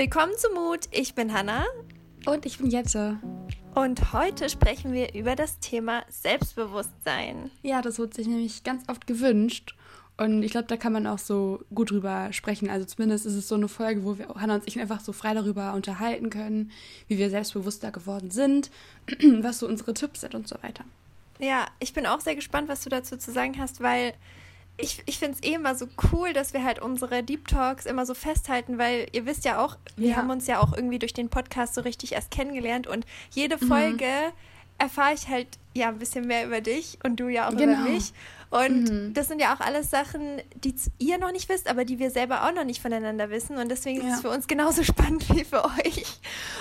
Willkommen zu Mut. Ich bin Hanna. Und ich bin Jette. Und heute sprechen wir über das Thema Selbstbewusstsein. Ja, das wird sich nämlich ganz oft gewünscht. Und ich glaube, da kann man auch so gut drüber sprechen. Also zumindest ist es so eine Folge, wo wir Hannah und ich einfach so frei darüber unterhalten können, wie wir selbstbewusster geworden sind, was so unsere Tipps sind und so weiter. Ja, ich bin auch sehr gespannt, was du dazu zu sagen hast, weil ich, ich finde es eh immer so cool, dass wir halt unsere Deep Talks immer so festhalten, weil ihr wisst ja auch, wir ja. haben uns ja auch irgendwie durch den Podcast so richtig erst kennengelernt und jede mhm. Folge mhm. erfahre ich halt ja ein bisschen mehr über dich und du ja auch genau. über mich. Und mhm. das sind ja auch alles Sachen, die ihr noch nicht wisst, aber die wir selber auch noch nicht voneinander wissen. Und deswegen ja. ist es für uns genauso spannend wie für euch.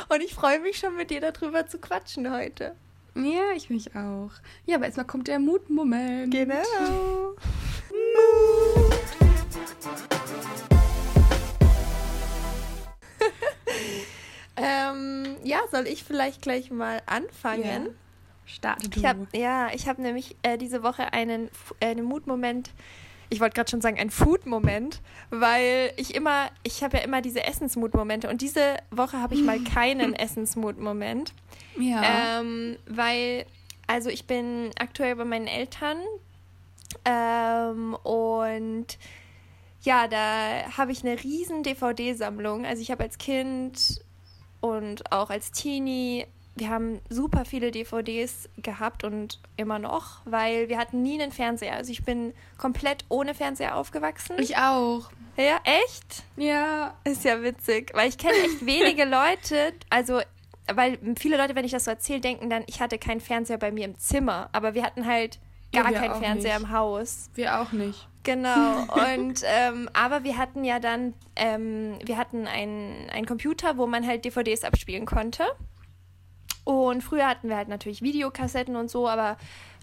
Und ich freue mich schon, mit dir darüber zu quatschen heute. Ja, ich mich auch. Ja, aber erstmal kommt der Mutmoment. Genau. Ähm, ja, soll ich vielleicht gleich mal anfangen? Ja. Starte du. Ich hab, ja, ich habe nämlich äh, diese Woche einen, äh, einen Mutmoment ich wollte gerade schon sagen, ein Food-Moment, weil ich immer, ich habe ja immer diese Essensmut-Momente und diese Woche habe ich mal keinen Essensmut-Moment. Ja. Ähm, weil, also ich bin aktuell bei meinen Eltern ähm, und ja, da habe ich eine riesen DVD-Sammlung. Also ich habe als Kind und auch als Teenie wir haben super viele DVDs gehabt und immer noch, weil wir hatten nie einen Fernseher. Also ich bin komplett ohne Fernseher aufgewachsen. Ich auch. Ja, echt? Ja. Ist ja witzig, weil ich kenne echt wenige Leute, also weil viele Leute, wenn ich das so erzähle, denken dann, ich hatte keinen Fernseher bei mir im Zimmer, aber wir hatten halt gar ja, keinen Fernseher nicht. im Haus. Wir auch nicht. Genau. Und ähm, aber wir hatten ja dann, ähm, wir hatten einen Computer, wo man halt DVDs abspielen konnte. Und früher hatten wir halt natürlich Videokassetten und so, aber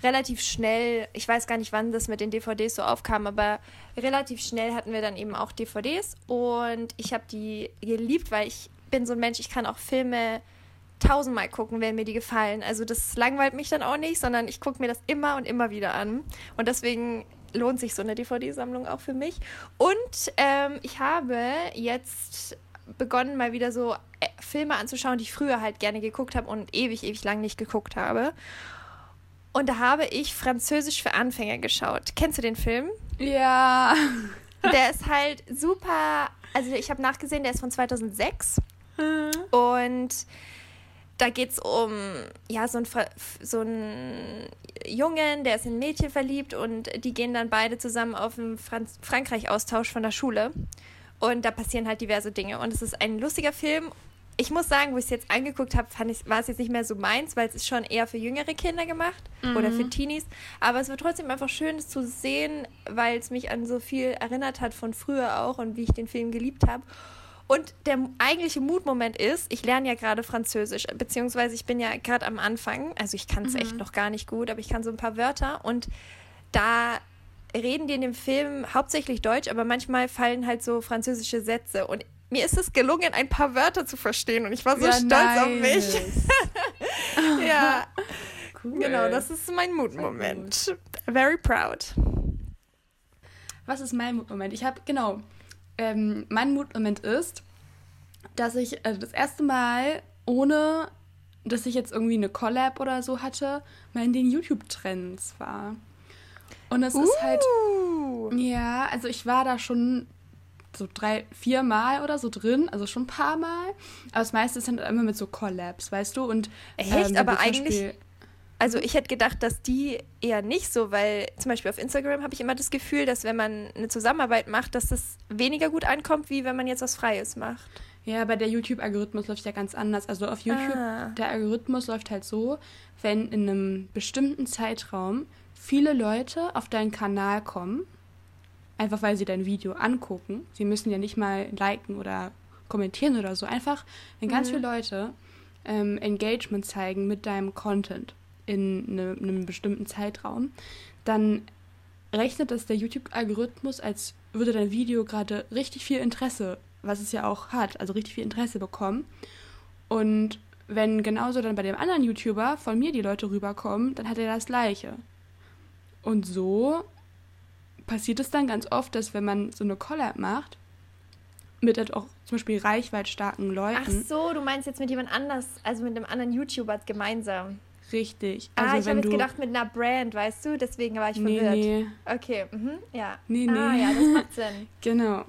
relativ schnell, ich weiß gar nicht, wann das mit den DVDs so aufkam, aber relativ schnell hatten wir dann eben auch DVDs und ich habe die geliebt, weil ich bin so ein Mensch, ich kann auch Filme tausendmal gucken, wenn mir die gefallen. Also das langweilt mich dann auch nicht, sondern ich gucke mir das immer und immer wieder an. Und deswegen lohnt sich so eine DVD-Sammlung auch für mich. Und ähm, ich habe jetzt begonnen, mal wieder so äh, Filme anzuschauen, die ich früher halt gerne geguckt habe und ewig, ewig lang nicht geguckt habe. Und da habe ich Französisch für Anfänger geschaut. Kennst du den Film? Ja. Der ist halt super. Also, ich habe nachgesehen, der ist von 2006. Mhm. Und da geht es um ja, so, ein, so einen Jungen, der ist in ein Mädchen verliebt und die gehen dann beide zusammen auf einen Frankreich-Austausch von der Schule. Und da passieren halt diverse Dinge. Und es ist ein lustiger Film. Ich muss sagen, wo ich es jetzt angeguckt habe, war es jetzt nicht mehr so meins, weil es ist schon eher für jüngere Kinder gemacht mhm. oder für Teenies. Aber es war trotzdem einfach schön, es zu sehen, weil es mich an so viel erinnert hat von früher auch und wie ich den Film geliebt habe. Und der eigentliche Mutmoment ist, ich lerne ja gerade Französisch, beziehungsweise ich bin ja gerade am Anfang, also ich kann es mhm. echt noch gar nicht gut, aber ich kann so ein paar Wörter und da reden die in dem Film hauptsächlich Deutsch, aber manchmal fallen halt so französische Sätze. Und mir ist es gelungen, ein paar Wörter zu verstehen und ich war so ja, stolz nice. auf mich. ja. Cool. Genau, das ist mein Mutmoment. Very proud. Was ist mein Mutmoment? Ich habe, genau, ähm, mein Mutmoment ist, dass ich äh, das erste Mal ohne dass ich jetzt irgendwie eine Collab oder so hatte, mal in den YouTube-Trends war. Und es uh. ist halt. Uh. Ja, also ich war da schon so drei, vier Mal oder so drin, also schon ein paar Mal. Aber das meiste ist dann immer mit so Collabs, weißt du? Und echt, ähm, aber eigentlich. Also ich hätte gedacht, dass die eher nicht so, weil zum Beispiel auf Instagram habe ich immer das Gefühl, dass wenn man eine Zusammenarbeit macht, dass das weniger gut ankommt, wie wenn man jetzt was Freies macht. Ja, aber der YouTube-Algorithmus läuft ja ganz anders. Also auf YouTube, ah. der Algorithmus läuft halt so, wenn in einem bestimmten Zeitraum viele Leute auf deinen Kanal kommen, einfach weil sie dein Video angucken. Sie müssen ja nicht mal liken oder kommentieren oder so. Einfach, wenn ganz mhm. viele Leute ähm, Engagement zeigen mit deinem Content in ne, einem bestimmten Zeitraum, dann rechnet das der YouTube-Algorithmus, als würde dein Video gerade richtig viel Interesse, was es ja auch hat, also richtig viel Interesse bekommen. Und wenn genauso dann bei dem anderen YouTuber von mir die Leute rüberkommen, dann hat er das gleiche. Und so passiert es dann ganz oft, dass wenn man so eine Collab macht, mit halt auch zum Beispiel reichweitstarken Leuten. Ach so, du meinst jetzt mit jemand anders, also mit einem anderen YouTuber gemeinsam. Richtig. Also ah, ich habe jetzt gedacht mit einer Brand, weißt du? Deswegen war ich nee, verwirrt. Nee. Okay, mhm, ja. Nee, nee. Ah, ja, das macht Sinn. genau,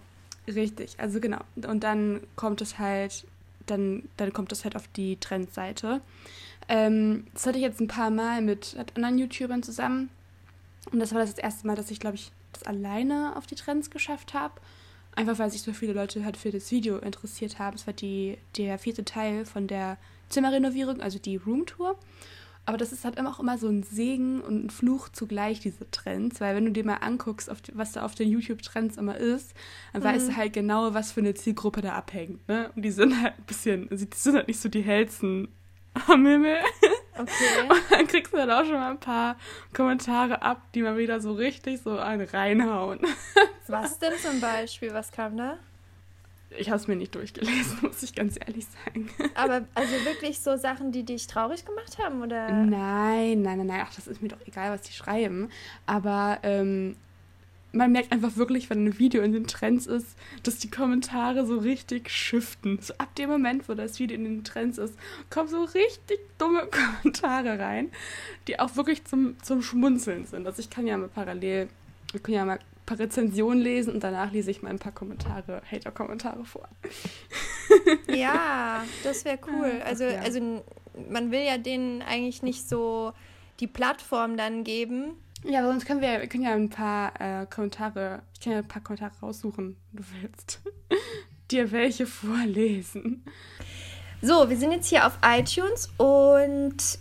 richtig. Also genau. Und dann kommt es halt, dann, dann kommt es halt auf die Trendseite. Ähm, das hatte ich jetzt ein paar Mal mit anderen YouTubern zusammen. Und das war das erste Mal, dass ich, glaube ich, das alleine auf die Trends geschafft habe. Einfach weil sich so viele Leute halt für das Video interessiert haben. Es war die, der vierte Teil von der Zimmerrenovierung, also die Roomtour. Aber das ist halt immer auch immer so ein Segen und ein Fluch zugleich, diese Trends. Weil wenn du dir mal anguckst, was da auf den YouTube-Trends immer ist, dann mhm. weißt du halt genau, was für eine Zielgruppe da abhängt. Ne? Und die sind halt ein bisschen, die sind halt nicht so die hellsten am Himmel. Okay. Und dann kriegst du dann auch schon mal ein paar Kommentare ab, die mal wieder so richtig so einen reinhauen. Was denn zum Beispiel? Was kam da? Ich habe es mir nicht durchgelesen, muss ich ganz ehrlich sagen. Aber also wirklich so Sachen, die dich traurig gemacht haben, oder? Nein, nein, nein, nein. Ach, das ist mir doch egal, was die schreiben. Aber ähm, man merkt einfach wirklich, wenn ein Video in den Trends ist, dass die Kommentare so richtig shiften. So ab dem Moment, wo das Video in den Trends ist, kommen so richtig dumme Kommentare rein, die auch wirklich zum, zum Schmunzeln sind. Also ich kann ja mal parallel, wir können ja mal paar Rezensionen lesen und danach lese ich mal ein paar Kommentare, Hater-Kommentare vor. Ja, das wäre cool. Also, ja. also man will ja denen eigentlich nicht so die Plattform dann geben, ja, sonst können wir, wir können ja ein paar äh, Kommentare, ich kann ja ein paar Kommentare raussuchen, wenn du willst. Dir welche vorlesen. So, wir sind jetzt hier auf iTunes und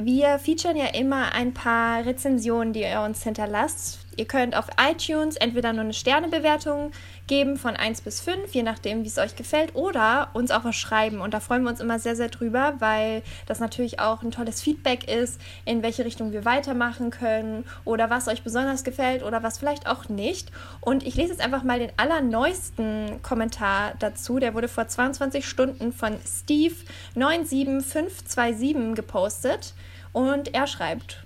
wir featuren ja immer ein paar Rezensionen, die ihr uns hinterlasst. Ihr könnt auf iTunes entweder nur eine Sternebewertung geben von 1 bis 5, je nachdem, wie es euch gefällt, oder uns auch was schreiben. Und da freuen wir uns immer sehr, sehr drüber, weil das natürlich auch ein tolles Feedback ist, in welche Richtung wir weitermachen können oder was euch besonders gefällt oder was vielleicht auch nicht. Und ich lese jetzt einfach mal den allerneuesten Kommentar dazu. Der wurde vor 22 Stunden von Steve97527 gepostet. Und er schreibt,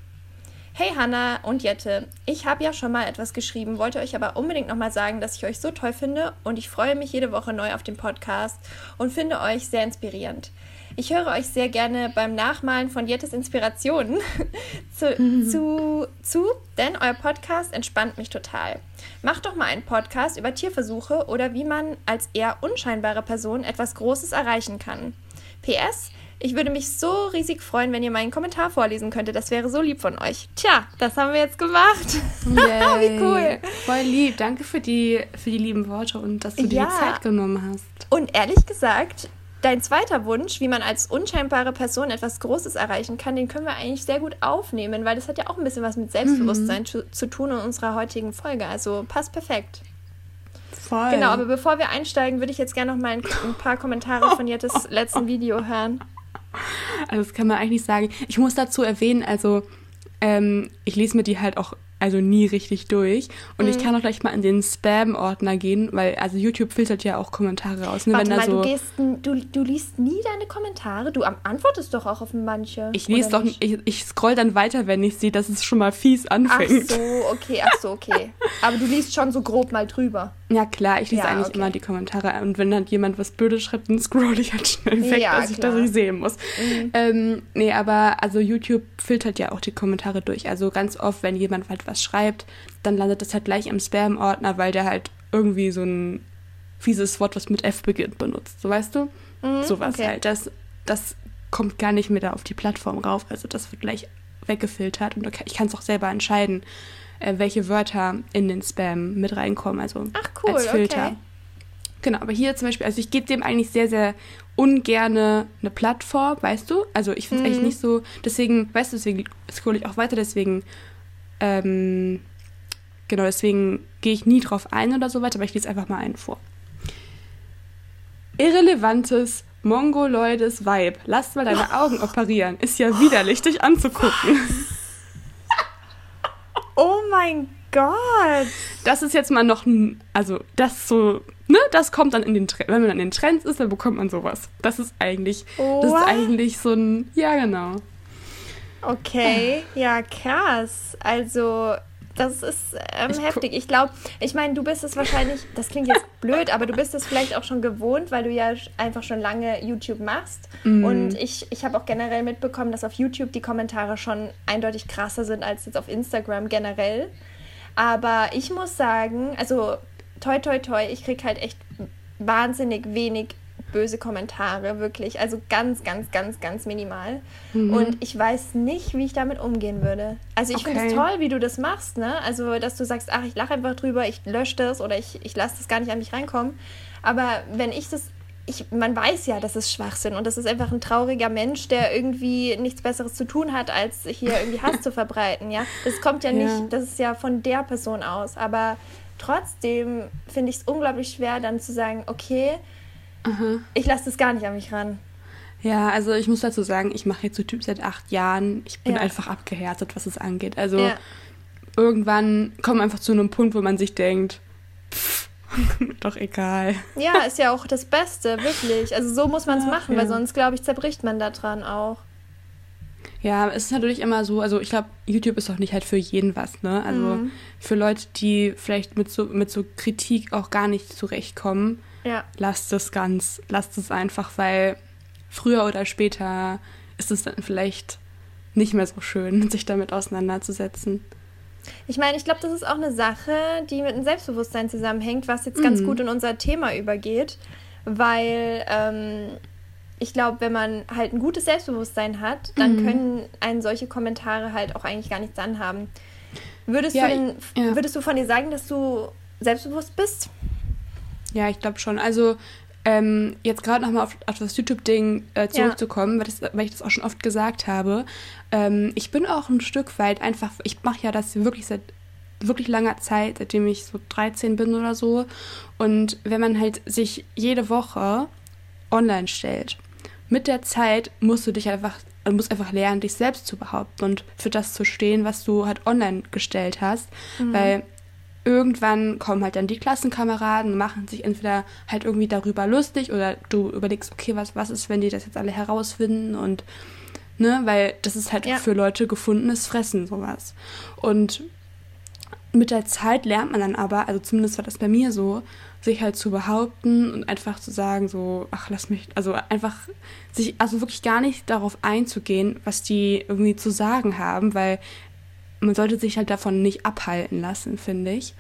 Hey Hanna und Jette, ich habe ja schon mal etwas geschrieben, wollte euch aber unbedingt nochmal sagen, dass ich euch so toll finde und ich freue mich jede Woche neu auf den Podcast und finde euch sehr inspirierend. Ich höre euch sehr gerne beim Nachmalen von Jettes Inspirationen zu, zu, zu, denn euer Podcast entspannt mich total. Macht doch mal einen Podcast über Tierversuche oder wie man als eher unscheinbare Person etwas Großes erreichen kann. PS, ich würde mich so riesig freuen, wenn ihr meinen Kommentar vorlesen könntet. Das wäre so lieb von euch. Tja, das haben wir jetzt gemacht. Wie cool. Voll lieb. Danke für die, für die lieben Worte und dass du dir ja. die Zeit genommen hast. Und ehrlich gesagt, dein zweiter Wunsch, wie man als unscheinbare Person etwas Großes erreichen kann, den können wir eigentlich sehr gut aufnehmen, weil das hat ja auch ein bisschen was mit Selbstbewusstsein mhm. zu, zu tun in unserer heutigen Folge. Also passt perfekt. Voll. Genau, aber bevor wir einsteigen, würde ich jetzt gerne noch mal ein, ein paar Kommentare von Jettes letzten Video hören. Also das kann man eigentlich nicht sagen. Ich muss dazu erwähnen, also ähm, ich lese mir die halt auch also nie richtig durch. Und mhm. ich kann auch gleich mal in den Spam-Ordner gehen, weil also YouTube filtert ja auch Kommentare raus. Ne? Warte Wenn mal, so du, gehst, du, du liest nie deine Kommentare? Du antwortest doch auch auf manche. Ich lese doch nicht, ich, ich scroll dann weiter, wenn ich sehe, dass es schon mal fies anfängt. Ach so, okay, ach so, okay. Aber du liest schon so grob mal drüber. Ja, klar, ich lese ja, eigentlich okay. immer die Kommentare. Und wenn dann jemand was Blödes schreibt, dann scroll ich halt schnell weg, ja, dass ich das nicht sehen muss. Mhm. Ähm, nee, aber also YouTube filtert ja auch die Kommentare durch. Also ganz oft, wenn jemand halt was schreibt, dann landet das halt gleich im Spam-Ordner, weil der halt irgendwie so ein fieses Wort, was mit F beginnt, benutzt. So weißt du? Mhm, Sowas okay. halt. Das, das kommt gar nicht mehr da auf die Plattform rauf. Also das wird gleich weggefiltert und ich kann es auch selber entscheiden, äh, welche Wörter in den Spam mit reinkommen. Also Ach, cool, als Filter. Okay. Genau, aber hier zum Beispiel, also ich gebe dem eigentlich sehr, sehr ungerne eine Plattform, weißt du? Also ich finde es mhm. eigentlich nicht so, deswegen, weißt du, deswegen scroll ich auch weiter, deswegen, ähm, genau, deswegen gehe ich nie drauf ein oder so weiter, aber ich lese einfach mal einen vor. Irrelevantes, mongoloides Vibe. Lass mal deine Augen operieren. Ist ja widerlich, dich anzugucken. Oh mein Gott. Das ist jetzt mal noch ein, also das so, ne, das kommt dann in den Trend, wenn man an den Trends ist, dann bekommt man sowas. Das ist eigentlich, What? das ist eigentlich so ein, ja genau. Okay, ja krass. Also Das ist ähm, ich heftig. Ich glaube, ich meine, du bist es wahrscheinlich, das klingt jetzt blöd, aber du bist es vielleicht auch schon gewohnt, weil du ja einfach schon lange YouTube machst. Mm. Und ich, ich habe auch generell mitbekommen, dass auf YouTube die Kommentare schon eindeutig krasser sind als jetzt auf Instagram generell. Aber ich muss sagen, also toi toi toi, ich kriege halt echt wahnsinnig wenig böse Kommentare, wirklich. Also ganz, ganz, ganz, ganz minimal. Mhm. Und ich weiß nicht, wie ich damit umgehen würde. Also ich okay. finde es toll, wie du das machst, ne? Also, dass du sagst, ach, ich lache einfach drüber, ich lösche das oder ich, ich lasse das gar nicht an mich reinkommen. Aber wenn ich das ich, man weiß ja, das ist Schwachsinn und das ist einfach ein trauriger Mensch, der irgendwie nichts Besseres zu tun hat, als hier irgendwie Hass zu verbreiten, ja. Das kommt ja, ja nicht, das ist ja von der Person aus, aber trotzdem finde ich es unglaublich schwer, dann zu sagen, okay, Aha. Ich lasse das gar nicht an mich ran. Ja, also ich muss dazu sagen, ich mache jetzt so Typ seit acht Jahren. Ich bin ja. einfach abgehärtet, was es angeht. Also ja. irgendwann kommt man einfach zu einem Punkt, wo man sich denkt, pff, doch egal. Ja, ist ja auch das Beste, wirklich. Also so muss man es machen, ja. weil sonst, glaube ich, zerbricht man da dran auch. Ja, es ist natürlich immer so, also ich glaube, YouTube ist auch nicht halt für jeden was, ne? Also mhm. für Leute, die vielleicht mit so, mit so Kritik auch gar nicht zurechtkommen, ja. lasst es ganz, lasst es einfach, weil früher oder später ist es dann vielleicht nicht mehr so schön, sich damit auseinanderzusetzen. Ich meine, ich glaube, das ist auch eine Sache, die mit dem Selbstbewusstsein zusammenhängt, was jetzt mhm. ganz gut in unser Thema übergeht, weil ähm, ich glaube, wenn man halt ein gutes Selbstbewusstsein hat, dann mhm. können einen solche Kommentare halt auch eigentlich gar nichts anhaben. Würdest, ja, du denn, ja. würdest du von dir sagen, dass du selbstbewusst bist? Ja, ich glaube schon. Also ähm, jetzt gerade nochmal auf, auf das YouTube-Ding äh, zurückzukommen, ja. weil, das, weil ich das auch schon oft gesagt habe. Ähm, ich bin auch ein Stück weit einfach, ich mache ja das wirklich seit wirklich langer Zeit, seitdem ich so 13 bin oder so. Und wenn man halt sich jede Woche online stellt, mit der Zeit musst du dich einfach, du musst einfach lernen, dich selbst zu behaupten und für das zu stehen, was du halt online gestellt hast. Mhm. Weil irgendwann kommen halt dann die Klassenkameraden, machen sich entweder halt irgendwie darüber lustig oder du überlegst, okay, was, was ist, wenn die das jetzt alle herausfinden und ne, weil das ist halt ja. für Leute gefundenes Fressen, sowas. Und mit der Zeit lernt man dann aber, also zumindest war das bei mir so, sich halt zu behaupten und einfach zu sagen, so, ach, lass mich, also einfach sich, also wirklich gar nicht darauf einzugehen, was die irgendwie zu sagen haben, weil man sollte sich halt davon nicht abhalten lassen, finde ich.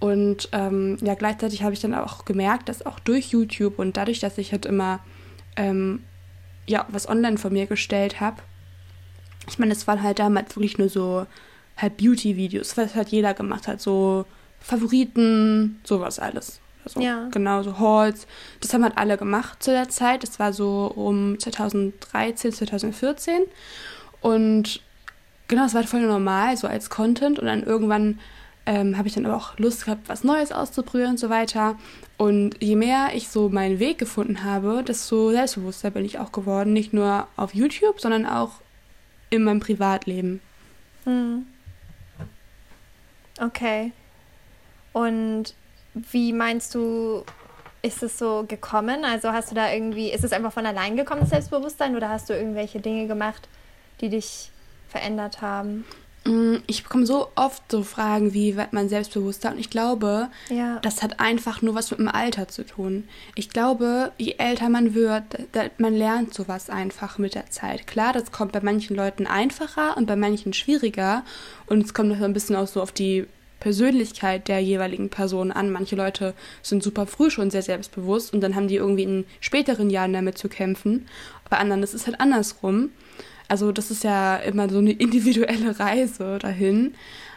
Und ähm, ja, gleichzeitig habe ich dann auch gemerkt, dass auch durch YouTube und dadurch, dass ich halt immer ähm, ja, was online von mir gestellt habe, ich meine, es waren halt damals wirklich nur so halt Beauty-Videos, was halt jeder gemacht hat, so Favoriten, sowas alles. Also ja. genau, so Hauls. Das haben halt alle gemacht zu der Zeit. Das war so um 2013, 2014. Und genau, es war voll normal, so als Content. Und dann irgendwann ähm, habe ich dann aber auch Lust gehabt, was Neues auszuprobieren und so weiter. Und je mehr ich so meinen Weg gefunden habe, desto selbstbewusster bin ich auch geworden. Nicht nur auf YouTube, sondern auch in meinem Privatleben. Hm. Okay. Und wie meinst du, ist es so gekommen? Also hast du da irgendwie, ist es einfach von allein gekommen, das Selbstbewusstsein, oder hast du irgendwelche Dinge gemacht, die dich verändert haben? Mm, ich bekomme so oft so Fragen, wie wird man selbstbewusster? Und ich glaube, ja. das hat einfach nur was mit dem Alter zu tun. Ich glaube, je älter man wird, man lernt sowas einfach mit der Zeit. Klar, das kommt bei manchen Leuten einfacher und bei manchen schwieriger. Und es kommt noch ein bisschen auch so auf die Persönlichkeit der jeweiligen Person an. Manche Leute sind super früh schon sehr selbstbewusst und dann haben die irgendwie in späteren Jahren damit zu kämpfen. Bei anderen ist es halt andersrum. Also das ist ja immer so eine individuelle Reise dahin.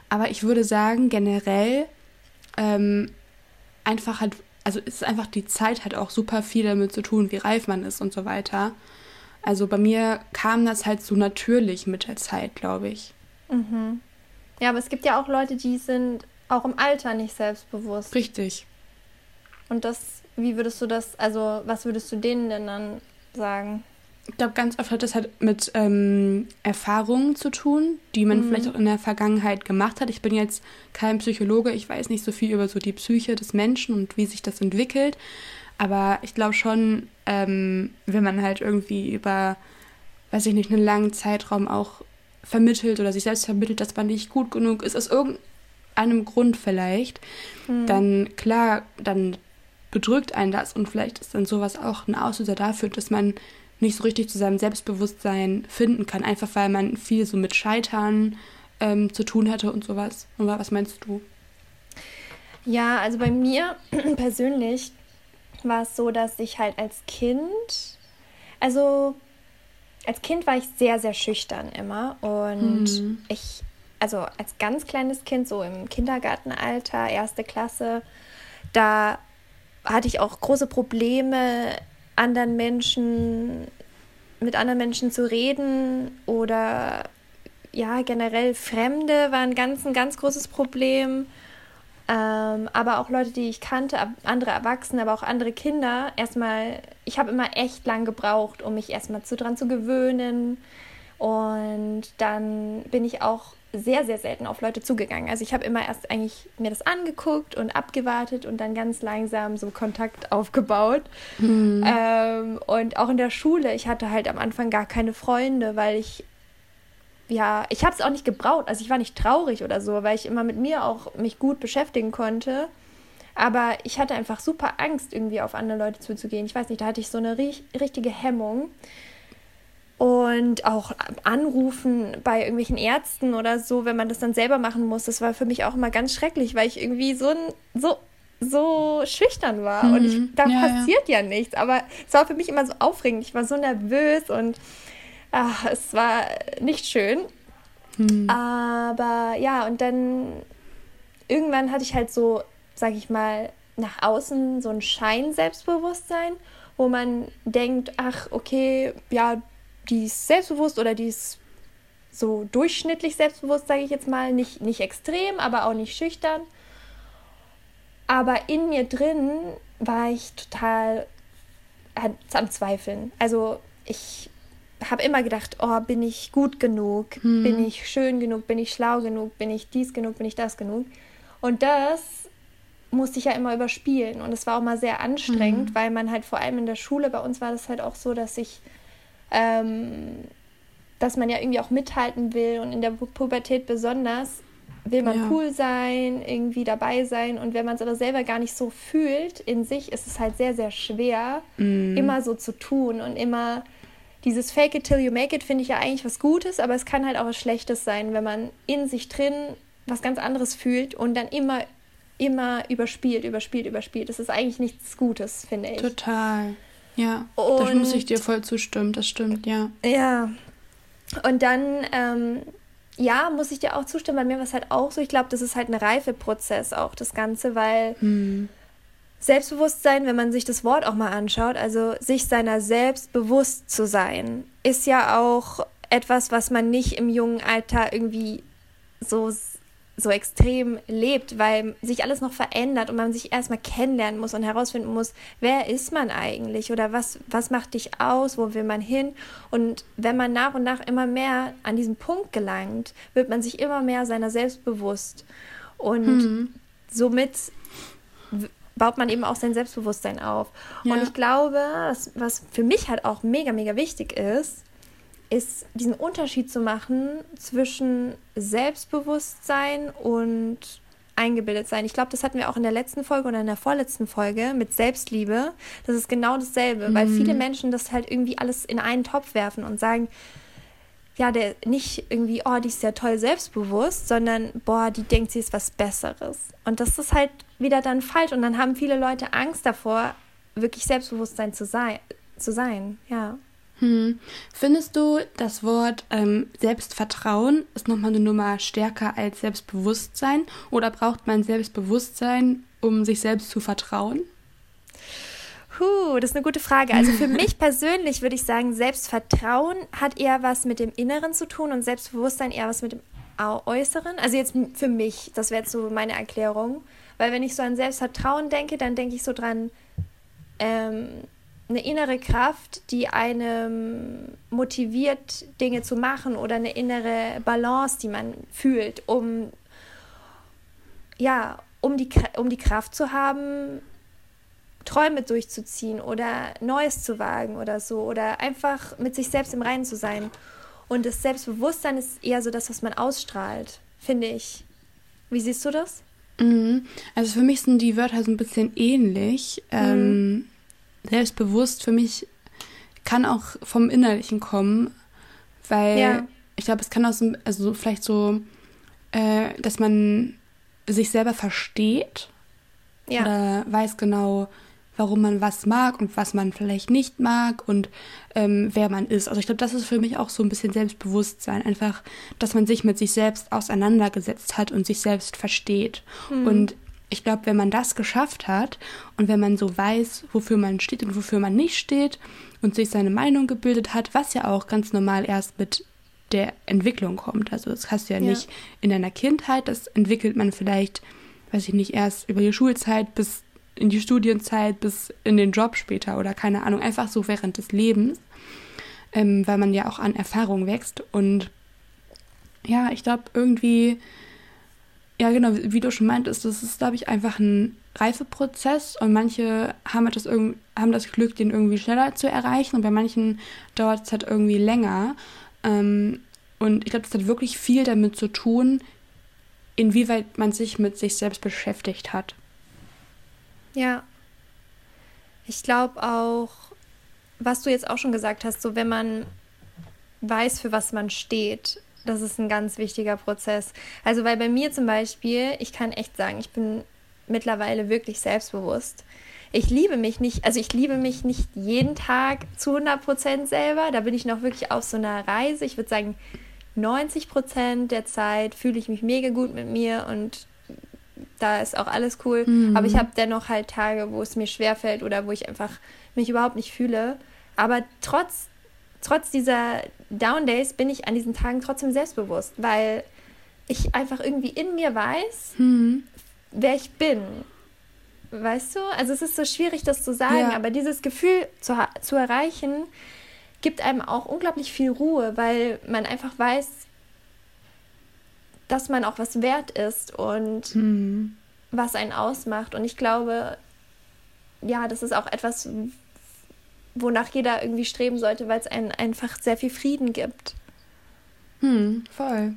Aber ich würde sagen, generell ähm, einfach halt, also ist einfach die Zeit hat auch super viel damit zu tun, wie reif man ist und so weiter. Also bei mir kam das halt so natürlich mit der Zeit, glaube ich. Mhm. Ja, aber es gibt ja auch Leute, die sind auch im Alter nicht selbstbewusst. Richtig. Und das, wie würdest du das, also was würdest du denen denn dann sagen? Ich glaube, ganz oft hat das halt mit ähm, Erfahrungen zu tun, die man mhm. vielleicht auch in der Vergangenheit gemacht hat. Ich bin jetzt kein Psychologe, ich weiß nicht so viel über so die Psyche des Menschen und wie sich das entwickelt. Aber ich glaube schon, ähm, wenn man halt irgendwie über, weiß ich nicht, einen langen Zeitraum auch vermittelt oder sich selbst vermittelt, dass man nicht gut genug ist, aus irgendeinem einem Grund vielleicht, mhm. dann klar, dann bedrückt einen das und vielleicht ist dann sowas auch ein Auslöser dafür, dass man nicht so richtig zu seinem Selbstbewusstsein finden kann, einfach weil man viel so mit Scheitern ähm, zu tun hatte und sowas. Und was meinst du? Ja, also bei mir persönlich war es so, dass ich halt als Kind, also als Kind war ich sehr, sehr schüchtern immer und mhm. ich, also als ganz kleines Kind, so im Kindergartenalter, erste Klasse, da hatte ich auch große Probleme, anderen Menschen, mit anderen Menschen zu reden oder ja, generell Fremde waren ganz, ein ganz großes Problem. Ähm, aber auch Leute, die ich kannte, andere Erwachsene, aber auch andere Kinder, erstmal, ich habe immer echt lang gebraucht, um mich erstmal zu, dran zu gewöhnen. Und dann bin ich auch sehr, sehr selten auf Leute zugegangen. Also ich habe immer erst eigentlich mir das angeguckt und abgewartet und dann ganz langsam so Kontakt aufgebaut. Mhm. Ähm, und auch in der Schule, ich hatte halt am Anfang gar keine Freunde, weil ich ja, ich habe es auch nicht gebraucht. Also ich war nicht traurig oder so, weil ich immer mit mir auch mich gut beschäftigen konnte. Aber ich hatte einfach super Angst, irgendwie auf andere Leute zuzugehen. Ich weiß nicht, da hatte ich so eine ri richtige Hemmung. Und auch anrufen bei irgendwelchen Ärzten oder so, wenn man das dann selber machen muss, das war für mich auch immer ganz schrecklich, weil ich irgendwie so, so, so schüchtern war. Mhm. Und ich, mhm. da ja, passiert ja. ja nichts. Aber es war für mich immer so aufregend. Ich war so nervös und ach, es war nicht schön. Hm. Aber ja, und dann irgendwann hatte ich halt so, sag ich mal, nach außen so ein Schein-Selbstbewusstsein, wo man denkt, ach, okay, ja, die ist selbstbewusst oder die ist so durchschnittlich selbstbewusst, sage ich jetzt mal. Nicht, nicht extrem, aber auch nicht schüchtern. Aber in mir drin war ich total am Zweifeln. Also ich habe immer gedacht, oh, bin ich gut genug? Hm. Bin ich schön genug? Bin ich schlau genug? Bin ich dies genug? Bin ich das genug? Und das musste ich ja immer überspielen. Und es war auch mal sehr anstrengend, hm. weil man halt vor allem in der Schule, bei uns war das halt auch so, dass ich, ähm, dass man ja irgendwie auch mithalten will und in der Pubertät besonders will man ja. cool sein, irgendwie dabei sein. Und wenn man es aber selber gar nicht so fühlt in sich, ist es halt sehr, sehr schwer, mm. immer so zu tun und immer dieses Fake it till you make it finde ich ja eigentlich was Gutes, aber es kann halt auch was Schlechtes sein, wenn man in sich drin was ganz anderes fühlt und dann immer, immer überspielt, überspielt, überspielt. Das ist eigentlich nichts Gutes, finde ich. Total. Ja, und, da muss ich dir voll zustimmen, das stimmt, ja. Ja. Und dann, ähm, ja, muss ich dir auch zustimmen, bei mir war es halt auch so, ich glaube, das ist halt ein Reifeprozess auch, das Ganze, weil hm. Selbstbewusstsein, wenn man sich das Wort auch mal anschaut, also sich seiner selbst bewusst zu sein, ist ja auch etwas, was man nicht im jungen Alter irgendwie so, so extrem lebt, weil sich alles noch verändert und man sich erstmal kennenlernen muss und herausfinden muss, wer ist man eigentlich oder was, was macht dich aus, wo will man hin. Und wenn man nach und nach immer mehr an diesen Punkt gelangt, wird man sich immer mehr seiner selbst bewusst. Und mhm. somit baut man eben auch sein Selbstbewusstsein auf. Ja. Und ich glaube, was, was für mich halt auch mega, mega wichtig ist, ist diesen Unterschied zu machen zwischen Selbstbewusstsein und eingebildet sein. Ich glaube, das hatten wir auch in der letzten Folge oder in der vorletzten Folge mit Selbstliebe. Das ist genau dasselbe, mhm. weil viele Menschen das halt irgendwie alles in einen Topf werfen und sagen, ja, der nicht irgendwie, oh, die ist ja toll selbstbewusst, sondern boah, die denkt, sie ist was Besseres. Und das ist halt wieder dann falsch. Und dann haben viele Leute Angst davor, wirklich Selbstbewusstsein zu sein. Zu sein. Ja. Hm. Findest du, das Wort ähm, Selbstvertrauen ist nochmal eine Nummer stärker als Selbstbewusstsein? Oder braucht man Selbstbewusstsein, um sich selbst zu vertrauen? Puh, das ist eine gute Frage. Also für mich persönlich würde ich sagen, Selbstvertrauen hat eher was mit dem Inneren zu tun und Selbstbewusstsein eher was mit dem Äußeren. Also jetzt für mich, das wäre jetzt so meine Erklärung. Weil wenn ich so an Selbstvertrauen denke, dann denke ich so dran, ähm, eine innere Kraft, die einem motiviert, Dinge zu machen oder eine innere Balance, die man fühlt, um ja, um die, um die Kraft zu haben, Träume durchzuziehen oder Neues zu wagen oder so oder einfach mit sich selbst im Reinen zu sein. Und das Selbstbewusstsein ist eher so das, was man ausstrahlt, finde ich. Wie siehst du das? Mhm. Also für mich sind die Wörter so ein bisschen ähnlich. Mhm. Ähm, selbstbewusst für mich kann auch vom Innerlichen kommen, weil ja. ich glaube, es kann auch so, also vielleicht so, äh, dass man sich selber versteht ja. oder weiß genau, warum man was mag und was man vielleicht nicht mag und ähm, wer man ist. Also ich glaube, das ist für mich auch so ein bisschen Selbstbewusstsein. Einfach, dass man sich mit sich selbst auseinandergesetzt hat und sich selbst versteht. Mhm. Und ich glaube, wenn man das geschafft hat und wenn man so weiß, wofür man steht und wofür man nicht steht und sich seine Meinung gebildet hat, was ja auch ganz normal erst mit der Entwicklung kommt. Also das hast du ja, ja. nicht in deiner Kindheit, das entwickelt man vielleicht, weiß ich nicht, erst über die Schulzeit bis in die Studienzeit bis in den Job später oder keine Ahnung, einfach so während des Lebens, ähm, weil man ja auch an Erfahrung wächst. Und ja, ich glaube irgendwie, ja genau, wie du schon meintest, das ist, glaube ich, einfach ein Reifeprozess und manche haben das, haben das Glück, den irgendwie schneller zu erreichen und bei manchen dauert es halt irgendwie länger. Ähm, und ich glaube, das hat wirklich viel damit zu tun, inwieweit man sich mit sich selbst beschäftigt hat. Ja. Ich glaube auch, was du jetzt auch schon gesagt hast, so wenn man weiß, für was man steht, das ist ein ganz wichtiger Prozess. Also, weil bei mir zum Beispiel, ich kann echt sagen, ich bin mittlerweile wirklich selbstbewusst. Ich liebe mich nicht, also ich liebe mich nicht jeden Tag zu 100 Prozent selber. Da bin ich noch wirklich auf so einer Reise. Ich würde sagen, 90 Prozent der Zeit fühle ich mich mega gut mit mir und da ist auch alles cool. Mhm. Aber ich habe dennoch halt Tage, wo es mir schwerfällt oder wo ich einfach mich überhaupt nicht fühle. Aber trotz, trotz dieser Down Days bin ich an diesen Tagen trotzdem selbstbewusst, weil ich einfach irgendwie in mir weiß, mhm. wer ich bin. Weißt du? Also es ist so schwierig, das zu sagen, ja. aber dieses Gefühl zu, zu erreichen, gibt einem auch unglaublich viel Ruhe, weil man einfach weiß, dass man auch was wert ist und mhm. was einen ausmacht. Und ich glaube, ja, das ist auch etwas, wonach jeder irgendwie streben sollte, weil es einen einfach sehr viel Frieden gibt. Hm, voll.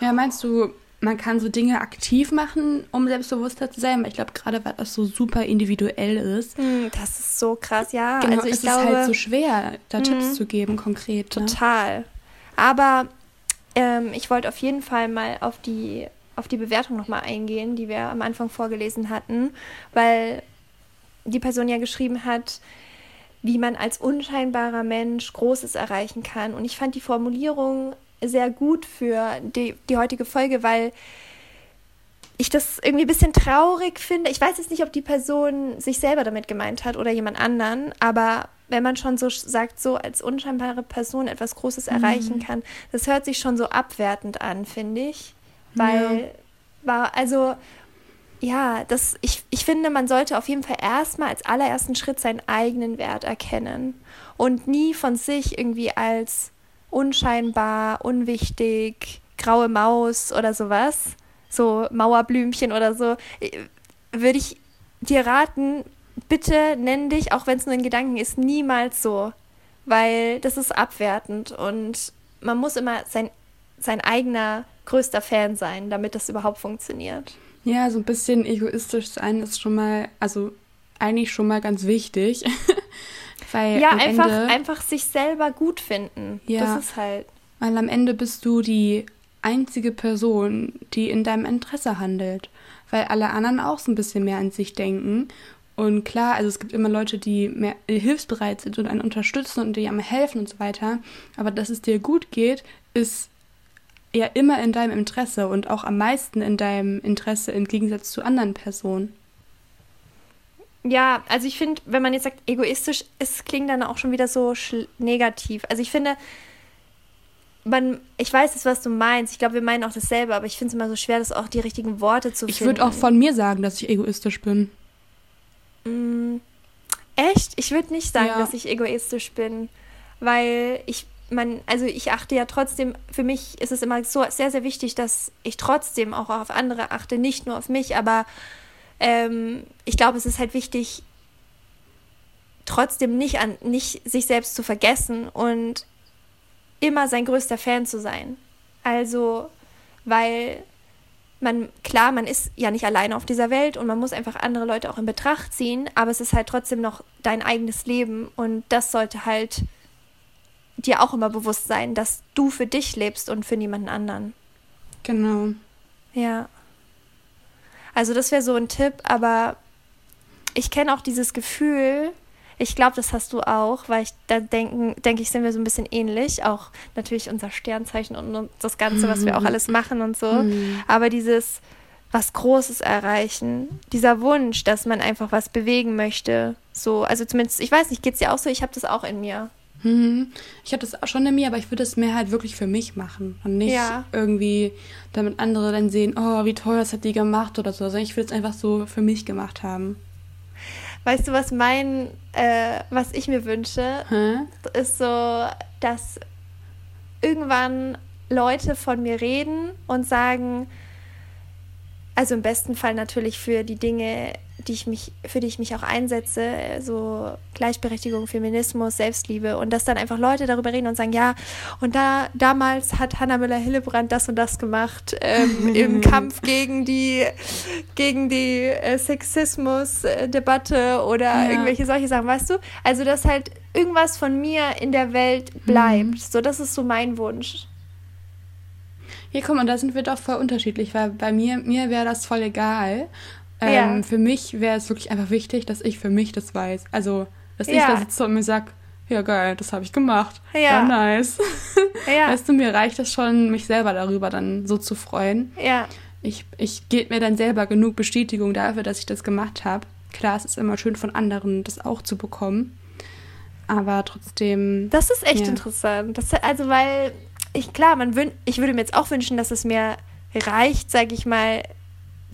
Ja, meinst du, man kann so Dinge aktiv machen, um selbstbewusster zu sein? ich glaube, gerade weil das so super individuell ist. Hm, das ist so krass, ja. Genau, also ich es glaube, ist halt so schwer, da Tipps hm. zu geben, konkret. Ne? Total. Aber ähm, ich wollte auf jeden Fall mal auf die, auf die Bewertung nochmal eingehen, die wir am Anfang vorgelesen hatten, weil die Person ja geschrieben hat, wie man als unscheinbarer Mensch Großes erreichen kann. Und ich fand die Formulierung sehr gut für die, die heutige Folge, weil ich das irgendwie ein bisschen traurig finde. Ich weiß jetzt nicht, ob die Person sich selber damit gemeint hat oder jemand anderen, aber wenn man schon so sagt, so als unscheinbare Person etwas Großes mhm. erreichen kann, das hört sich schon so abwertend an, finde ich. Weil, ja. war, also, ja, das, ich, ich finde, man sollte auf jeden Fall erstmal als allerersten Schritt seinen eigenen Wert erkennen und nie von sich irgendwie als unscheinbar, unwichtig, graue Maus oder sowas, so Mauerblümchen oder so, äh, würde ich dir raten, bitte nenn dich, auch wenn es nur ein Gedanken ist, niemals so. Weil das ist abwertend und man muss immer sein, sein eigener größter Fan sein, damit das überhaupt funktioniert. Ja, so ein bisschen egoistisch sein ist schon mal, also eigentlich schon mal ganz wichtig. Weil ja, einfach, Ende, einfach sich selber gut finden. Ja, das ist halt. Weil am Ende bist du die einzige Person, die in deinem Interesse handelt. Weil alle anderen auch so ein bisschen mehr an sich denken und klar, also es gibt immer Leute, die mehr hilfsbereit sind und einen unterstützen und die einem helfen und so weiter. Aber dass es dir gut geht, ist ja immer in deinem Interesse und auch am meisten in deinem Interesse im Gegensatz zu anderen Personen. Ja, also ich finde, wenn man jetzt sagt egoistisch, es klingt dann auch schon wieder so negativ. Also ich finde, man, ich weiß jetzt, was du meinst. Ich glaube, wir meinen auch dasselbe, aber ich finde es immer so schwer, das auch die richtigen Worte zu ich finden. Ich würde auch von mir sagen, dass ich egoistisch bin. Mm, echt? Ich würde nicht sagen, ja. dass ich egoistisch bin, weil ich man, also ich achte ja trotzdem, für mich ist es immer so sehr, sehr wichtig, dass ich trotzdem auch auf andere achte, nicht nur auf mich, aber ähm, ich glaube, es ist halt wichtig, trotzdem nicht an nicht sich selbst zu vergessen und immer sein größter Fan zu sein. Also, weil man, klar, man ist ja nicht alleine auf dieser Welt und man muss einfach andere Leute auch in Betracht ziehen, aber es ist halt trotzdem noch dein eigenes Leben und das sollte halt dir auch immer bewusst sein, dass du für dich lebst und für niemanden anderen. Genau. Ja. Also das wäre so ein Tipp, aber ich kenne auch dieses Gefühl, ich glaube, das hast du auch, weil ich da denken, denke ich, sind wir so ein bisschen ähnlich. Auch natürlich unser Sternzeichen und das Ganze, was wir auch mhm. alles machen und so. Mhm. Aber dieses was Großes erreichen, dieser Wunsch, dass man einfach was bewegen möchte. So, also zumindest, ich weiß nicht, geht es dir auch so? Ich habe das auch in mir. Mhm. Ich habe das auch schon in mir, aber ich würde es mehr halt wirklich für mich machen und nicht ja. irgendwie, damit andere dann sehen, oh, wie toll, das hat die gemacht oder so. Sondern ich würde es einfach so für mich gemacht haben. Weißt du, was mein, äh, was ich mir wünsche, hm? ist so, dass irgendwann Leute von mir reden und sagen, also im besten Fall natürlich für die Dinge, die ich mich, für die ich mich auch einsetze, so Gleichberechtigung, Feminismus, Selbstliebe und dass dann einfach Leute darüber reden und sagen, ja, und da damals hat Hannah Müller-Hillebrand das und das gemacht ähm, im Kampf gegen die gegen die äh, Sexismus-Debatte oder ja. irgendwelche solche Sachen, weißt du? Also dass halt irgendwas von mir in der Welt bleibt. Mhm. So, das ist so mein Wunsch. Ja, guck mal, da sind wir doch voll unterschiedlich, weil bei mir, mir wäre das voll egal. Ähm, ja. Für mich wäre es wirklich einfach wichtig, dass ich für mich das weiß. Also, dass ja. ich da sitze und mir sage, ja geil, das habe ich gemacht. Ja, ja nice. Ja. Weißt du, mir reicht es schon, mich selber darüber dann so zu freuen. Ja. Ich, ich gebe mir dann selber genug Bestätigung dafür, dass ich das gemacht habe. Klar, es ist immer schön von anderen, das auch zu bekommen. Aber trotzdem. Das ist echt ja. interessant. Das, also, weil ich, klar, man wün ich würde mir jetzt auch wünschen, dass es mir reicht, sage ich mal,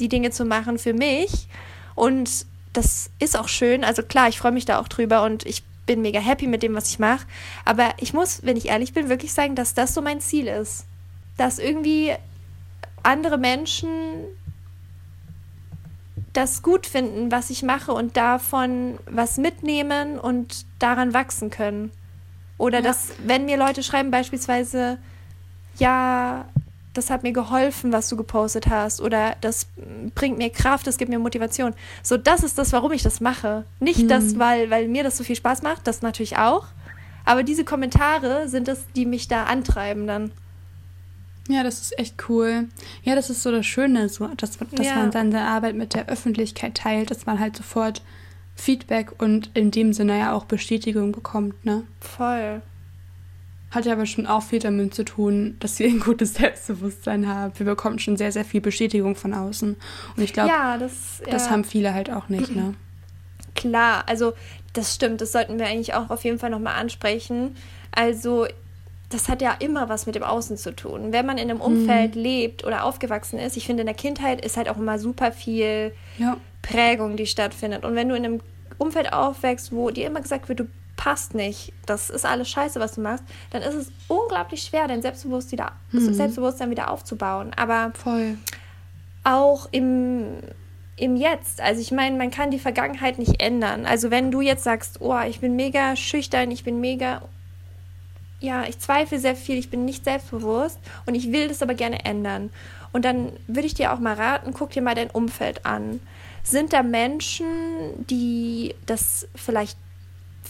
die Dinge zu machen für mich. Und das ist auch schön. Also klar, ich freue mich da auch drüber und ich bin mega happy mit dem, was ich mache. Aber ich muss, wenn ich ehrlich bin, wirklich sagen, dass das so mein Ziel ist. Dass irgendwie andere Menschen das gut finden, was ich mache und davon was mitnehmen und daran wachsen können. Oder ja. dass, wenn mir Leute schreiben, beispielsweise, ja, das hat mir geholfen, was du gepostet hast, oder das bringt mir Kraft, das gibt mir Motivation. So, das ist das, warum ich das mache. Nicht mhm. das, weil, weil mir das so viel Spaß macht, das natürlich auch. Aber diese Kommentare sind es, die mich da antreiben dann. Ja, das ist echt cool. Ja, das ist so das Schöne, so, dass, dass ja. man seine Arbeit mit der Öffentlichkeit teilt, dass man halt sofort Feedback und in dem Sinne ja auch Bestätigung bekommt, ne? Voll. Hat ja aber schon auch viel damit zu tun, dass wir ein gutes Selbstbewusstsein haben. Wir bekommen schon sehr, sehr viel Bestätigung von außen. Und ich glaube, ja, das, ja. das haben viele halt auch nicht, ne? Klar, also das stimmt, das sollten wir eigentlich auch auf jeden Fall nochmal ansprechen. Also das hat ja immer was mit dem Außen zu tun. Wenn man in einem Umfeld mhm. lebt oder aufgewachsen ist, ich finde, in der Kindheit ist halt auch immer super viel ja. Prägung, die stattfindet. Und wenn du in einem Umfeld aufwächst, wo dir immer gesagt wird, du passt nicht, das ist alles scheiße, was du machst, dann ist es unglaublich schwer, dein Selbstbewusstsein wieder, mhm. Selbstbewusstsein wieder aufzubauen. Aber Voll. auch im, im Jetzt. Also ich meine, man kann die Vergangenheit nicht ändern. Also wenn du jetzt sagst, oh, ich bin mega schüchtern, ich bin mega, ja, ich zweifle sehr viel, ich bin nicht selbstbewusst und ich will das aber gerne ändern. Und dann würde ich dir auch mal raten, guck dir mal dein Umfeld an. Sind da Menschen, die das vielleicht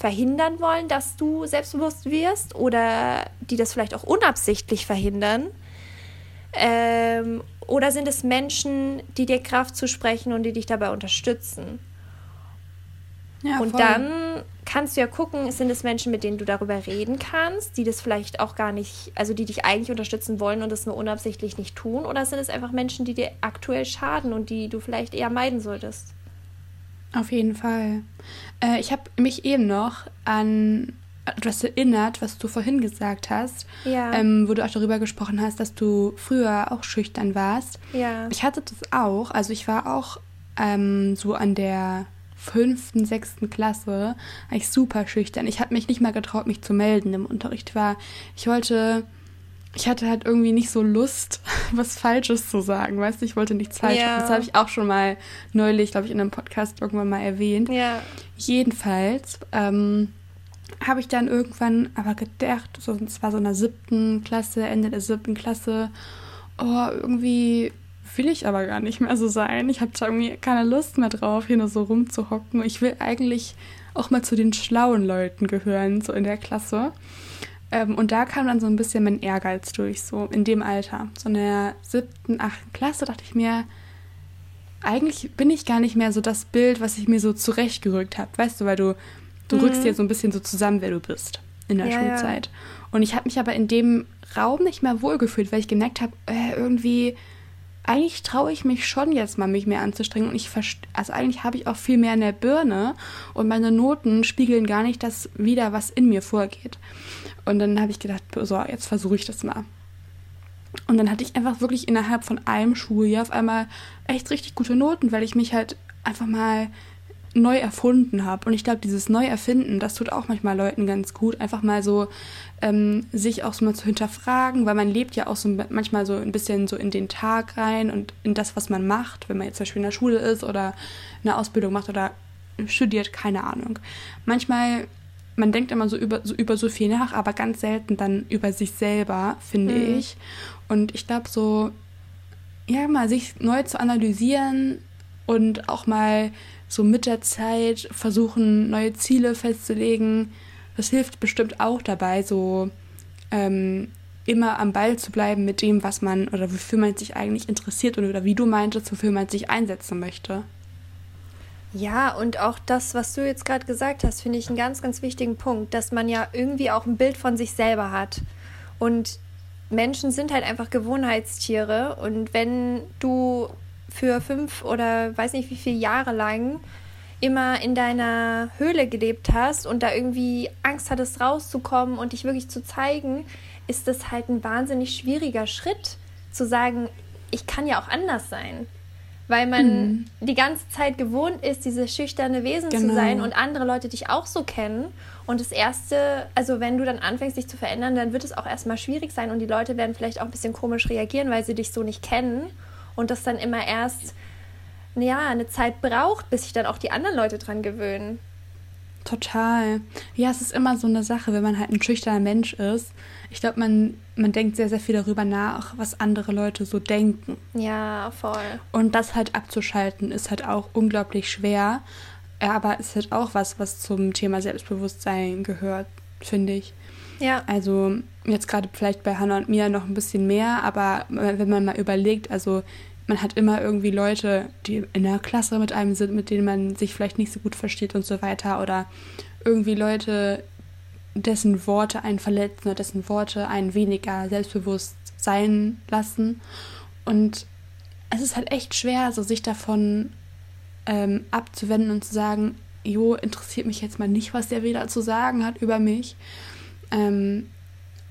verhindern wollen, dass du selbstbewusst wirst oder die das vielleicht auch unabsichtlich verhindern? Ähm, oder sind es Menschen, die dir Kraft zusprechen und die dich dabei unterstützen? Ja, und voll. dann kannst du ja gucken, sind es Menschen, mit denen du darüber reden kannst, die das vielleicht auch gar nicht, also die dich eigentlich unterstützen wollen und das nur unabsichtlich nicht tun, oder sind es einfach Menschen, die dir aktuell schaden und die du vielleicht eher meiden solltest? Auf jeden Fall. Äh, ich habe mich eben noch an etwas erinnert, was du vorhin gesagt hast, ja. ähm, wo du auch darüber gesprochen hast, dass du früher auch schüchtern warst. Ja. Ich hatte das auch, also ich war auch ähm, so an der fünften, sechsten Klasse war ich super schüchtern. Ich habe mich nicht mal getraut, mich zu melden im Unterricht. War, ich wollte, ich hatte halt irgendwie nicht so Lust, was Falsches zu sagen, weißt du, ich wollte nichts falsch ja. Das habe ich auch schon mal neulich, glaube ich, in einem Podcast irgendwann mal erwähnt. Ja. Jedenfalls ähm, habe ich dann irgendwann aber gedacht, so, es war so in der siebten Klasse, Ende der siebten Klasse, oh, irgendwie will ich aber gar nicht mehr so sein. Ich habe da irgendwie keine Lust mehr drauf, hier nur so rumzuhocken. Ich will eigentlich auch mal zu den schlauen Leuten gehören, so in der Klasse. Ähm, und da kam dann so ein bisschen mein Ehrgeiz durch, so in dem Alter. So in der siebten, achten Klasse dachte ich mir, eigentlich bin ich gar nicht mehr so das Bild, was ich mir so zurechtgerückt habe. Weißt du, weil du, du mhm. rückst dir so ein bisschen so zusammen, wer du bist in der ja, Schulzeit. Ja. Und ich habe mich aber in dem Raum nicht mehr wohlgefühlt, weil ich gemerkt habe, äh, irgendwie, eigentlich traue ich mich schon jetzt mal, mich mehr anzustrengen. Und ich also eigentlich habe ich auch viel mehr in der Birne und meine Noten spiegeln gar nicht das wieder, was in mir vorgeht. Und dann habe ich gedacht, so, jetzt versuche ich das mal. Und dann hatte ich einfach wirklich innerhalb von einem Schuljahr auf einmal echt richtig gute Noten, weil ich mich halt einfach mal neu erfunden habe. Und ich glaube, dieses Neuerfinden, das tut auch manchmal Leuten ganz gut, einfach mal so ähm, sich auch so mal zu hinterfragen, weil man lebt ja auch so manchmal so ein bisschen so in den Tag rein und in das, was man macht, wenn man jetzt zum Beispiel in der Schule ist oder eine Ausbildung macht oder studiert, keine Ahnung. Manchmal, man denkt immer so über, so über so viel nach, aber ganz selten dann über sich selber, finde mhm. ich. Und ich glaube, so, ja, mal sich neu zu analysieren und auch mal so mit der Zeit versuchen, neue Ziele festzulegen. Das hilft bestimmt auch dabei, so ähm, immer am Ball zu bleiben mit dem, was man oder wofür man sich eigentlich interessiert oder wie du meintest, wofür man sich einsetzen möchte. Ja, und auch das, was du jetzt gerade gesagt hast, finde ich einen ganz, ganz wichtigen Punkt, dass man ja irgendwie auch ein Bild von sich selber hat. Und Menschen sind halt einfach Gewohnheitstiere und wenn du für fünf oder weiß nicht wie viele Jahre lang immer in deiner Höhle gelebt hast und da irgendwie Angst hattest rauszukommen und dich wirklich zu zeigen, ist das halt ein wahnsinnig schwieriger Schritt zu sagen, ich kann ja auch anders sein. Weil man mhm. die ganze Zeit gewohnt ist, dieses schüchterne Wesen genau. zu sein und andere Leute dich auch so kennen und das Erste, also wenn du dann anfängst, dich zu verändern, dann wird es auch erstmal schwierig sein und die Leute werden vielleicht auch ein bisschen komisch reagieren, weil sie dich so nicht kennen und das dann immer erst, ja, eine Zeit braucht, bis sich dann auch die anderen Leute dran gewöhnen. Total. Ja, es ist immer so eine Sache, wenn man halt ein schüchterner Mensch ist. Ich glaube, man, man denkt sehr, sehr viel darüber nach, was andere Leute so denken. Ja, voll. Und das halt abzuschalten ist halt auch unglaublich schwer. Aber ist halt auch was, was zum Thema Selbstbewusstsein gehört, finde ich. Ja. Also jetzt gerade vielleicht bei Hannah und mir noch ein bisschen mehr, aber wenn man mal überlegt, also man hat immer irgendwie Leute, die in der Klasse mit einem sind, mit denen man sich vielleicht nicht so gut versteht und so weiter. Oder irgendwie Leute, dessen Worte einen verletzen oder dessen Worte einen weniger selbstbewusst sein lassen. Und es ist halt echt schwer, so sich davon ähm, abzuwenden und zu sagen, jo, interessiert mich jetzt mal nicht, was der wieder zu sagen hat über mich. Ähm,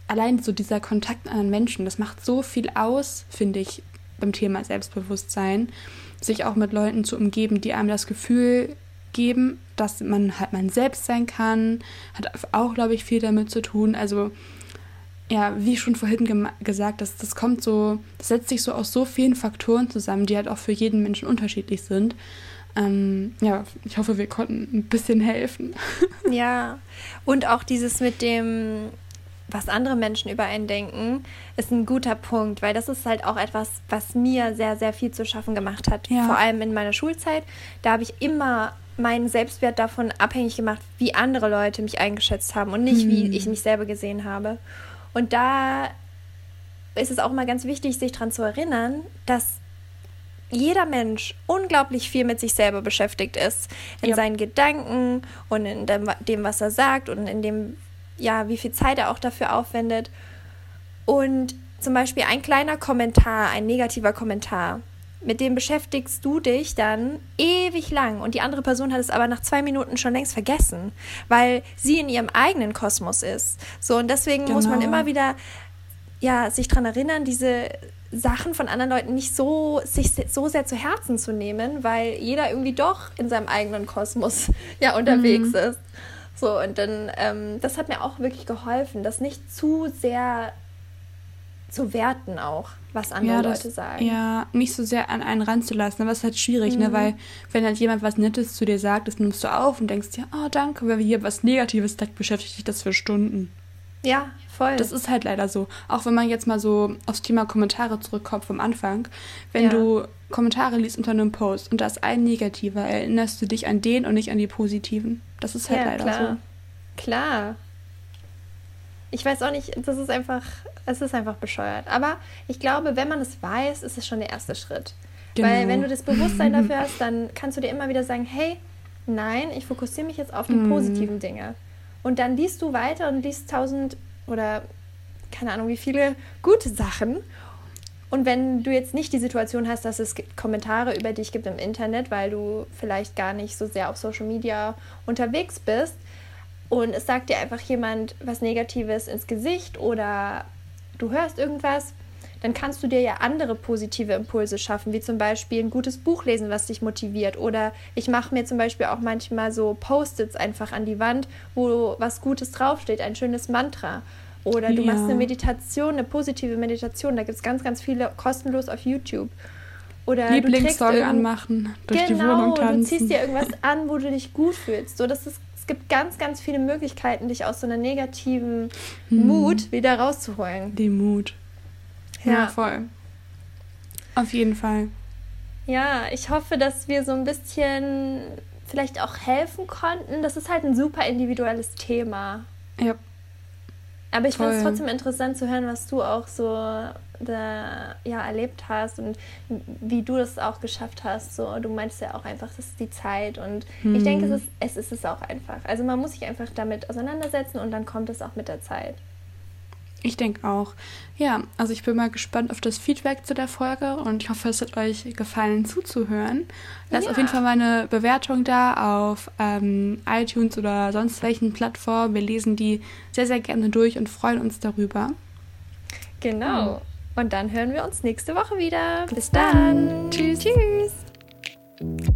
allein so dieser Kontakt mit anderen Menschen, das macht so viel aus, finde ich, beim Thema Selbstbewusstsein, sich auch mit Leuten zu umgeben, die einem das Gefühl geben, dass man halt man selbst sein kann, hat auch, glaube ich, viel damit zu tun. Also ja, wie schon vorhin gesagt, das, das kommt so, das setzt sich so aus so vielen Faktoren zusammen, die halt auch für jeden Menschen unterschiedlich sind. Ähm, ja, ich hoffe, wir konnten ein bisschen helfen. Ja, und auch dieses mit dem, was andere Menschen über einen denken, ist ein guter Punkt, weil das ist halt auch etwas, was mir sehr, sehr viel zu schaffen gemacht hat. Ja. Vor allem in meiner Schulzeit. Da habe ich immer meinen Selbstwert davon abhängig gemacht, wie andere Leute mich eingeschätzt haben und nicht, hm. wie ich mich selber gesehen habe. Und da ist es auch mal ganz wichtig, sich daran zu erinnern, dass jeder Mensch unglaublich viel mit sich selber beschäftigt ist. In ja. seinen Gedanken und in dem, was er sagt und in dem, ja, wie viel Zeit er auch dafür aufwendet. Und zum Beispiel ein kleiner Kommentar, ein negativer Kommentar, mit dem beschäftigst du dich dann ewig lang und die andere Person hat es aber nach zwei Minuten schon längst vergessen, weil sie in ihrem eigenen Kosmos ist. So und deswegen genau. muss man genau. immer wieder ja sich daran erinnern, diese Sachen von anderen Leuten nicht so sich so sehr zu Herzen zu nehmen, weil jeder irgendwie doch in seinem eigenen Kosmos ja unterwegs mhm. ist. So und dann ähm, das hat mir auch wirklich geholfen, das nicht zu sehr zu werten auch, was andere ja, das, Leute sagen. Ja, nicht so sehr an einen ranzulassen, aber es ist halt schwierig, ne? mhm. ne? Weil wenn halt jemand was Nettes zu dir sagt, das nimmst du auf und denkst dir, oh danke, wenn wir hier was Negatives sagt, beschäftigt dich das für Stunden. Ja, voll. Das ist halt leider so. Auch wenn man jetzt mal so aufs Thema Kommentare zurückkommt vom Anfang. Wenn ja. du Kommentare liest unter einem Post und da ist ein negativer, erinnerst du dich an den und nicht an die positiven. Das ist halt ja, leider klar. so. Klar. Ich weiß auch nicht, das ist einfach, es ist einfach bescheuert. Aber ich glaube, wenn man es weiß, ist es schon der erste Schritt. Genau. Weil wenn du das Bewusstsein dafür hast, dann kannst du dir immer wieder sagen, hey, nein, ich fokussiere mich jetzt auf die mm. positiven Dinge. Und dann liest du weiter und liest tausend oder keine Ahnung wie viele gute Sachen. Und wenn du jetzt nicht die Situation hast, dass es Kommentare über dich gibt im Internet, weil du vielleicht gar nicht so sehr auf Social Media unterwegs bist und es sagt dir einfach jemand was Negatives ins Gesicht oder du hörst irgendwas, dann kannst du dir ja andere positive Impulse schaffen, wie zum Beispiel ein gutes Buch lesen, was dich motiviert. Oder ich mache mir zum Beispiel auch manchmal so Post-its einfach an die Wand, wo was Gutes draufsteht, ein schönes Mantra. Oder du ja. machst eine Meditation, eine positive Meditation. Da gibt es ganz, ganz viele kostenlos auf YouTube. Oder Lieblingssong anmachen, durch genau, die Wohnung tanzen. du ziehst dir irgendwas an, wo du dich gut fühlst. So, das ist, es gibt ganz, ganz viele Möglichkeiten, dich aus so einer negativen hm. Mut wieder rauszuholen. Die Mut. Ja. ja, voll. Auf jeden Fall. Ja, ich hoffe, dass wir so ein bisschen vielleicht auch helfen konnten. Das ist halt ein super individuelles Thema. Ja. Aber ich fand es trotzdem interessant zu hören, was du auch so da, ja, erlebt hast und wie du das auch geschafft hast. So, du meinst ja auch einfach, das ist die Zeit und hm. ich denke, es ist, es ist es auch einfach. Also man muss sich einfach damit auseinandersetzen und dann kommt es auch mit der Zeit. Ich denke auch. Ja, also ich bin mal gespannt auf das Feedback zu der Folge und ich hoffe, es hat euch gefallen zuzuhören. Lasst ja. auf jeden Fall mal eine Bewertung da auf ähm, iTunes oder sonst welchen Plattformen. Wir lesen die sehr, sehr gerne durch und freuen uns darüber. Genau. Und dann hören wir uns nächste Woche wieder. Bis, Bis dann. dann. Tschüss. Tschüss.